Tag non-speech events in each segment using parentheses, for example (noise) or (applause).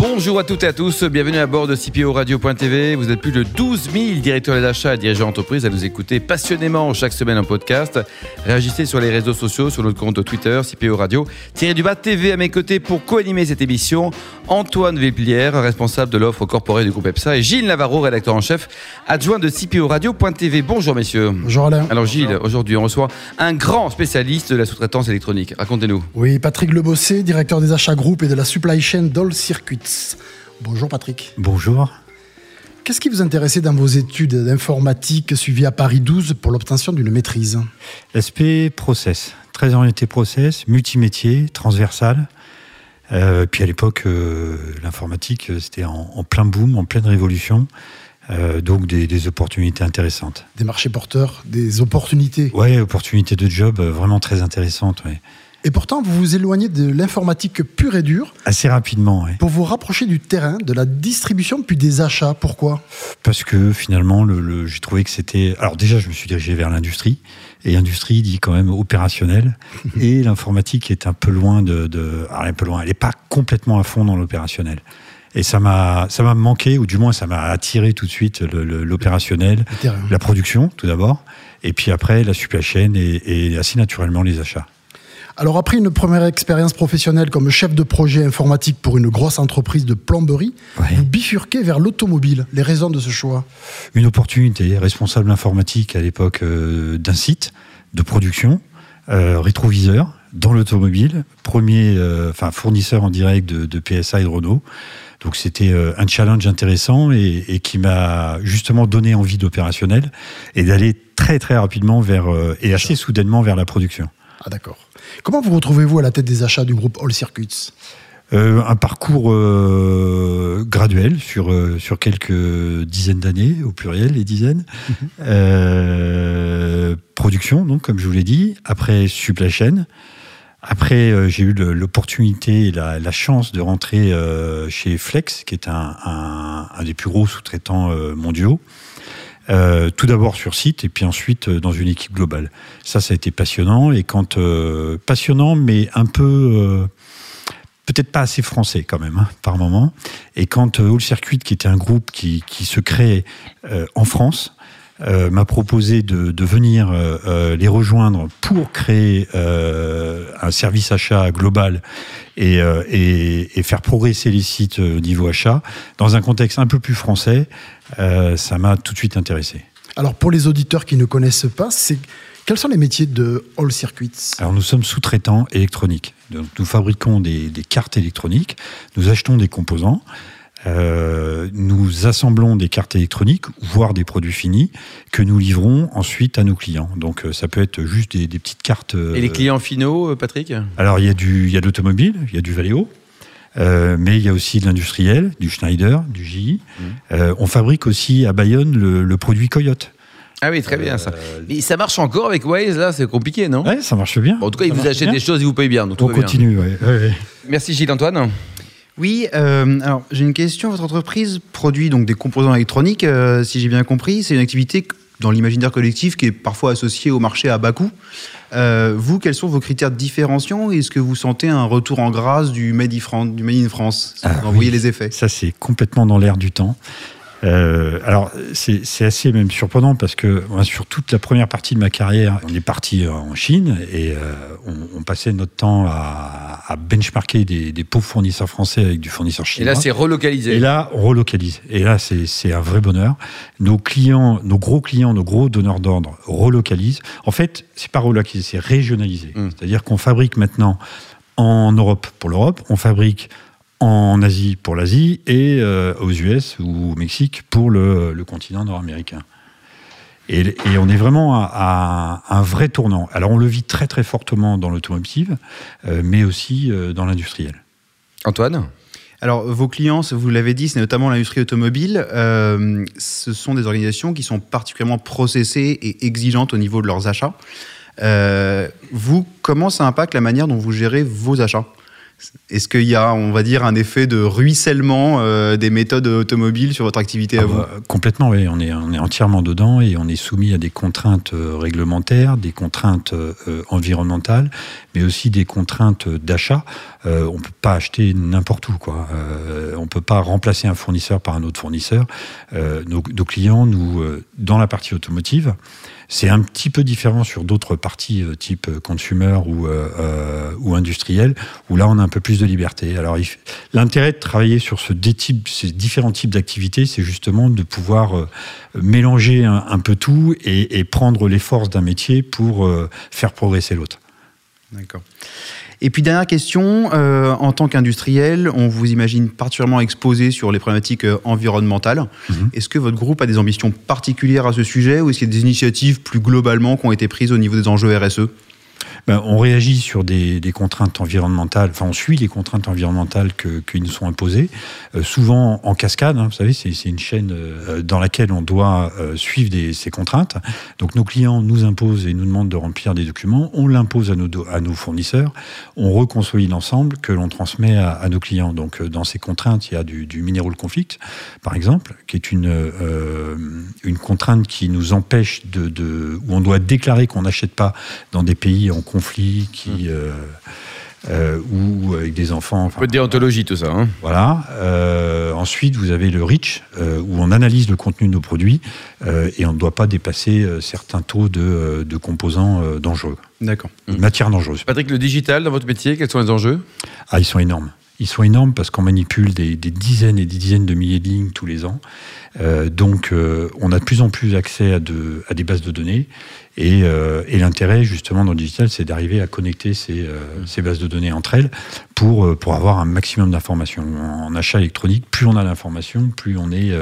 Bonjour à toutes et à tous, bienvenue à bord de CPO Radio.tv. Vous êtes plus de 12 000 directeurs d'achat et dirigeants d'entreprise à nous écouter passionnément chaque semaine en podcast. Réagissez sur les réseaux sociaux, sur notre compte Twitter, CPO Radio. Thierry Dubas TV à mes côtés pour co-animer cette émission. Antoine Véplière, responsable de l'offre corporée du groupe EPSA et Gilles Navarro, rédacteur en chef, adjoint de CPO Radio.tv. Bonjour messieurs. Bonjour Alain. Alors Gilles, aujourd'hui on reçoit un grand spécialiste de la sous-traitance électronique. Racontez-nous. Oui, Patrick Lebossé, directeur des achats groupe et de la supply chain d'All Bonjour Patrick. Bonjour. Qu'est-ce qui vous intéressait dans vos études d'informatique suivies à Paris 12 pour l'obtention d'une maîtrise? L'aspect process, très orienté process, multimétier, transversal. Euh, puis à l'époque, euh, l'informatique, c'était en, plein boom, en pleine révolution. Euh, donc des, des, opportunités intéressantes. Des marchés porteurs, des opportunités Oui, opportunités de job vraiment très intéressantes. Ouais. Et pourtant, vous vous éloignez de l'informatique pure et dure. Assez rapidement, oui. Pour vous rapprocher du terrain, de la distribution, puis des achats. Pourquoi? Parce que finalement, le, j'ai trouvé que c'était. Alors, déjà, je me suis dirigé vers l'industrie. Et industrie dit quand même opérationnel. (laughs) et l'informatique est un peu loin de. de alors, un peu loin. Elle n'est pas complètement à fond dans l'opérationnel. Et ça m'a, ça m'a manqué, ou du moins ça m'a attiré tout de suite l'opérationnel, la production tout d'abord, et puis après la supply chain et, et assez naturellement les achats. Alors après une première expérience professionnelle comme chef de projet informatique pour une grosse entreprise de plomberie, vous bifurquez vers l'automobile. Les raisons de ce choix Une opportunité, responsable informatique à l'époque euh, d'un site de production, euh, rétroviseur dans l'automobile, premier euh, fournisseur en direct de, PSA et de Renault. Donc c'était un challenge intéressant et, et qui m'a justement donné envie d'opérationnel et d'aller très très rapidement vers et assez soudainement vers la production. Ah d'accord. Comment vous retrouvez-vous à la tête des achats du groupe All Circuits? Euh, un parcours euh, graduel sur, euh, sur quelques dizaines d'années, au pluriel, les dizaines. Mhm. production, donc, comme je vous l'ai dit. Après, supply chain. Après, j'ai eu l'opportunité et la, chance de rentrer chez Flex, qui est un, un des plus gros sous-traitants mondiaux. Euh, tout d'abord sur site et puis ensuite euh, dans une équipe globale. Ça, ça a été passionnant et quand euh, passionnant, mais un peu peut-être pas assez français quand même hein, par moment. Et quand All Circuit, qui était un groupe qui, se créait en France, m'a proposé de, de venir les rejoindre pour créer un service achat global et, et, et, faire progresser les sites au niveau achat dans un contexte un peu plus français. Euh, ça m'a tout de suite intéressé. Alors pour les auditeurs qui ne connaissent pas, c'est quels sont les métiers de All Circuits? Alors nous sommes sous-traitants électroniques. nous fabriquons des, cartes électroniques, nous achetons des composants, euh, nous assemblons des cartes électroniques, voire des produits finis, que nous livrons ensuite à nos clients. Donc euh, ça peut être juste des, petites cartes. Et les clients finaux, Patrick? Alors il y a du, il y a de l'automobile, il y a du Valeo. Euh, mais il y a aussi de l'industriel, du Schneider, du GE. Mmh. Euh, on fabrique aussi à Bayonne le, produit Coyote. Ah oui, très bien ça. Mais ça marche encore avec Waze, là, c'est compliqué, non? Oui, ça marche bien. en tout cas, il vous achète des choses, il vous paye bien. Donc on continue, oui. Merci Gilles-Antoine. Oui, euh, alors j'ai une question. Votre entreprise produit donc des composants électroniques, si j'ai bien compris. C'est une activité dans l'imaginaire collectif qui est parfois associée au marché à bas coût. Euh, vous, quels sont vos critères de différenciation Est-ce que vous sentez un retour en grâce du Made in France, du Made in France? Ah, Vous voyez les effets Ça, c'est complètement dans l'air du temps. Euh, alors, c'est assez même surprenant parce que sur toute la première partie de ma carrière, on est parti en Chine et euh, on, on, passait notre temps à, à benchmarker des, des, pauvres fournisseurs français avec du fournisseur chinois. Et là, c'est relocalisé. Et là, on relocalise. Et là, c'est un vrai bonheur. Nos clients, nos gros clients, nos gros donneurs d'ordre relocalisent. En fait, c'est pas relocaliser, c'est régionaliser. Hum. C'est-à-dire qu'on fabrique maintenant en Europe pour l'Europe, on fabrique en Asie pour l'Asie et euh, aux US ou au Mexique pour le, continent nord-américain. Et, on est vraiment à, un vrai tournant. Alors on le vit très très fortement dans l'automotive, euh, mais aussi euh, dans l'industriel. Antoine? Alors, vos clients, vous l'avez dit, c'est notamment l'industrie automobile. ce sont des organisations qui sont particulièrement processées et exigeantes au niveau de leurs achats. vous, comment ça impacte la manière dont vous gérez vos achats? Est-ce qu'il y a, on va dire, un effet de ruissellement euh, des méthodes automobiles sur votre activité à Ah vous bah, Complètement, oui. On est, on est entièrement dedans et on est soumis à des contraintes euh, réglementaires, des contraintes euh, environnementales, mais aussi des contraintes d'achat. Euh, on peut pas acheter n'importe où, quoi. On peut pas remplacer un fournisseur par un autre fournisseur. Nos, nos clients, nous, dans la partie automotive, c'est un petit peu différent sur d'autres parties euh, type euh, consumer ou, euh, euh, ou industriel, où là on a un peu plus de liberté. Alors l'intérêt de travailler sur ces différents types d'activités, c'est justement de pouvoir mélanger un, peu tout et, et prendre les forces d'un métier pour faire progresser l'autre. D'accord. Et puis dernière question, euh, en tant qu'industriel, on vous imagine particulièrement exposé sur les problématiques euh, environnementales. Mhm. Est-ce que votre groupe a des ambitions particulières à ce sujet ou est-ce qu'il y a des initiatives plus globalement qui ont été prises au niveau des enjeux RSE Ben, on réagit sur des, contraintes environnementales, enfin on suit les contraintes environnementales qui nous sont imposées, euh, souvent en cascade, hein, vous savez, c'est une chaîne euh, dans laquelle on doit euh, suivre ces contraintes. Donc nos clients nous imposent et nous demandent de remplir des documents, on l'impose à nos, fournisseurs, on reconsolide l'ensemble que l'on transmet à, nos clients. Donc dans ces contraintes, il y a du, du mineral conflict, par exemple, qui est une, une contrainte qui nous empêche de, de où on doit déclarer qu'on n'achète pas dans des pays en conflit qui euh, euh, ou avec des enfants. Un enfin, peu de déontologie, tout ça. hein. voilà. Euh, ensuite, vous avez le REACH, où on analyse le contenu de nos produits et on ne doit pas dépasser certains taux de, de composants dangereux, D'accord. matières dangereuses. Patrick, le digital dans votre métier, quels sont les enjeux? Ah, ils sont énormes. Ils sont énormes parce qu'on manipule des, dizaines et des dizaines de milliers de lignes tous les ans. Euh, donc, euh, on a de plus en plus accès à, de, à des bases de données. Et, euh, et l'intérêt, justement, dans le digital, c'est d'arriver à connecter ces, bases de données entre elles pour, avoir un maximum d'informations. En achat électronique, plus on a d'informations, plus on est,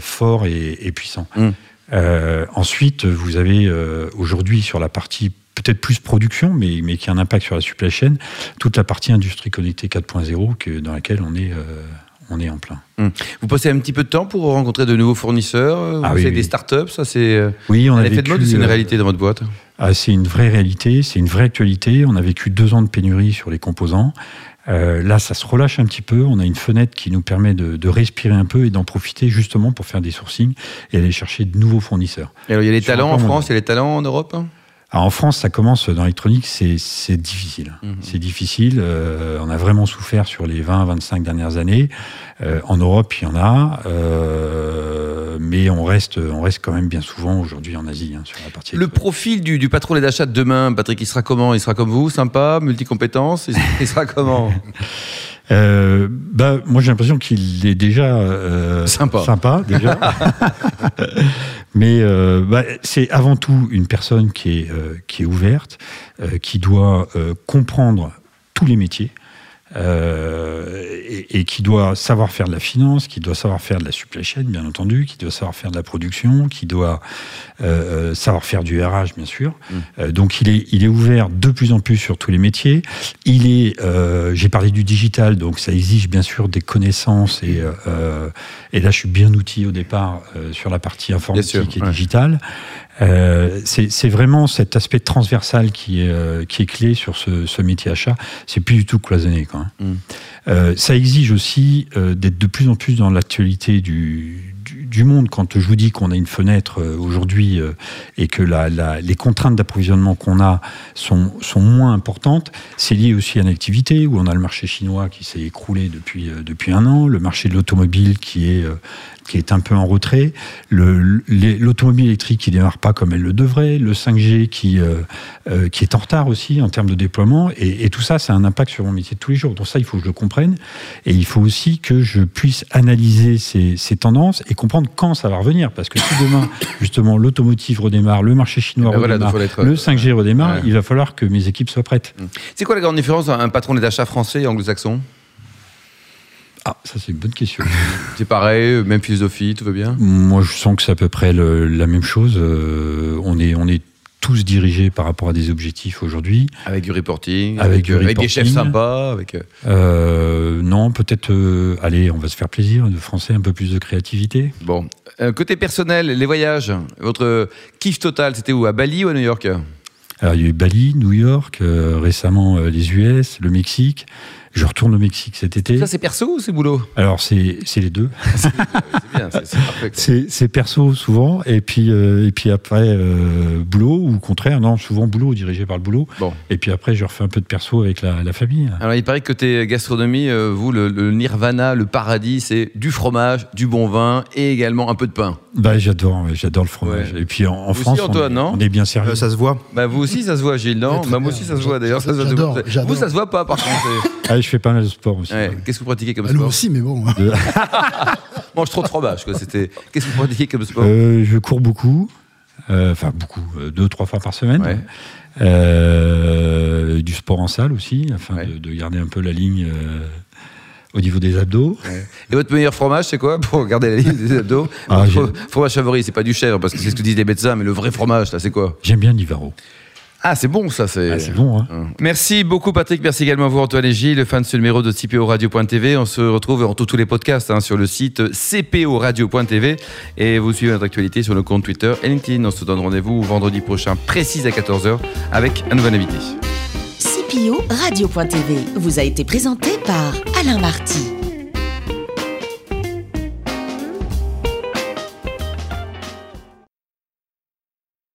fort et, puissant. Mm. Euh, ensuite, vous avez euh, aujourd'hui sur la partie peut-être plus production, mais, mais qui a un impact sur la supply chain, toute la partie industrie connectée 4.0 que- dans laquelle on est, euh, on est en plein. Vous passez un petit peu de temps pour rencontrer de nouveaux fournisseurs Vous Ah oui, faites oui. des startups Ça, c'est Oui, on a effet de mode vécu, c'est une réalité dans votre boîte? C'est une vraie réalité, c'est une vraie actualité. On a vécu deux ans de pénurie sur les composants. Euh, là, ça se relâche un petit peu. On a une fenêtre qui nous permet de, de respirer un peu et d'en profiter justement pour faire des sourcings et aller chercher de nouveaux fournisseurs. Et alors, il y a les talents en France, il y a les talents en Europe? Alors, en France, ça commence dans l'électronique, c'est difficile. Mhm. C'est difficile. euh, on a vraiment souffert sur les 20-25 dernières années. Euh, en Europe, il y en a, euh, mais on reste, on reste quand même bien souvent aujourd'hui en Asie hein, sur la partie. Le profil du, du patron des achats de demain, Patrick, il sera comment? Il sera comme vous, sympa, multicompétence? Il il sera comment? (laughs) Euh, bah, moi, j'ai l'impression qu'il est déjà euh, Sympa. déjà. (laughs) Mais euh, bah, c'est avant tout une personne qui est, euh, qui est ouverte, euh, qui doit comprendre tous les métiers. Euh, et, et qui doit savoir faire de la finance, qui doit savoir faire de la supply chain, bien entendu, qui doit savoir faire de la production, qui doit euh, euh, savoir faire du RH, bien sûr. Euh, donc il est, il est ouvert de plus en plus sur tous les métiers. Il est, j'ai parlé du digital, donc ça exige bien sûr des connaissances et, et là je suis bien outillé au départ sur la partie informatique sûr, et ouais. digitale. Euh, c'est vraiment cet aspect transversal qui est, euh, qui est clé sur ce, ce métier achat. C'est plus du tout cloisonné. Mm. Euh, ça exige aussi euh, d'être de plus en plus dans l'actualité du, du, monde. Quand je vous dis qu'on a une fenêtre euh, aujourd'hui euh, et que les contraintes d'approvisionnement qu'on a sont, moins importantes, c'est lié aussi à l'activité où on a le marché chinois qui s'est écroulé depuis, euh, depuis un an, le marché de l'automobile qui est qui est un peu en retrait, l'automobile électrique qui démarre pas comme elle le devrait, le 5G qui, qui est en retard aussi en termes de déploiement, et, et tout ça, ça a un impact sur mon métier de tous les jours. Donc ça, il faut que je le comprenne, et il faut aussi que je puisse analyser ces, ces tendances et comprendre quand ça va revenir, parce que si demain, (coughs) justement, l'automotive redémarre, le marché chinois Eh ben redémarre, le euh, 5G redémarre, ouais. il va falloir que mes équipes soient prêtes. C'est quoi la grande différence d'un un patron des achats français et anglo-saxon? Ah, ça c'est une bonne question. (laughs) C'est pareil, même philosophie, tout va bien? Moi, je sens que c'est à peu près le- la même chose. Euh, on, est, on est tous dirigés par rapport à des objectifs aujourd'hui. Avec du reporting, Avec du euh, avec des reporting. chefs sympas, avec... euh, Euh, non, peut-être, euh, allez, on va se faire plaisir, de français, un peu plus de créativité. Bon. Euh, côté personnel, les voyages, votre kiff total, c'était où? À Bali ou à New York? Alors, il y a eu Bali, New York, récemment les US, le Mexique. Je retourne au Mexique cet été. Ça, c'est perso ou c'est boulot? Alors, c'est c'est les deux. (laughs) C'est bien, c'est (laughs) parfait. perso souvent, et puis, euh, et puis après, euh, boulot, ou au contraire, non, souvent boulot, dirigé par le boulot. Bon. Et puis après, je refais un peu de perso avec la, la famille. Alors, il paraît que côté gastronomie, euh, vous, le, le nirvana, le paradis, c'est du fromage, du bon vin et également un peu de pain. Bah, j'adore, j'adore le fromage. Ouais. Et puis en, en France, aussi, Antoine, on, est, non on est bien servi. Euh, ça se voit. Bah, vous aussi, ça se voit, Gilles, non bah, Moi bien. aussi, ça se voit d'ailleurs. ça se voit. J'adore, Vous, ça se voit pas, par contre. Je fais pas mal de sport aussi. Ouais. Qu'est-ce que vous pratiquez comme Ah, nous sport aussi, mais bon. (laughs) (laughs) Mange trop de fromage, quoi. C'était. Qu'est-ce que vous pratiquez comme sport Euh, je cours beaucoup, Euh, enfin beaucoup, euh, deux, trois fois par semaine. Ouais. Euh, du sport en salle aussi, afin Ouais. de, de garder un peu la ligne euh, au niveau des abdos. Et votre meilleur fromage, c'est quoi pour garder la ligne des abdos Ah, fromage favori, c'est pas du chèvre, parce que c'est ce que disent les médecins, mais le vrai fromage, là, c'est quoi J'aime bien l'Ivaro. Ah, c'est bon, ça, c'est. Ah, c'est bon, hein Hum. Merci beaucoup Patrick, merci également à vous Antoine et Gilles, fan de ce numéro de CPO Radio.tv. On se retrouve en tous tous les podcasts hein, sur le site CPO Radio.tv et vous suivez notre actualité sur nos comptes Twitter et LinkedIn. On se donne rendez-vous vendredi prochain, précis à 14h, avec un nouvel invité. CPO Radio.tv vous a été présenté par Alain Marty.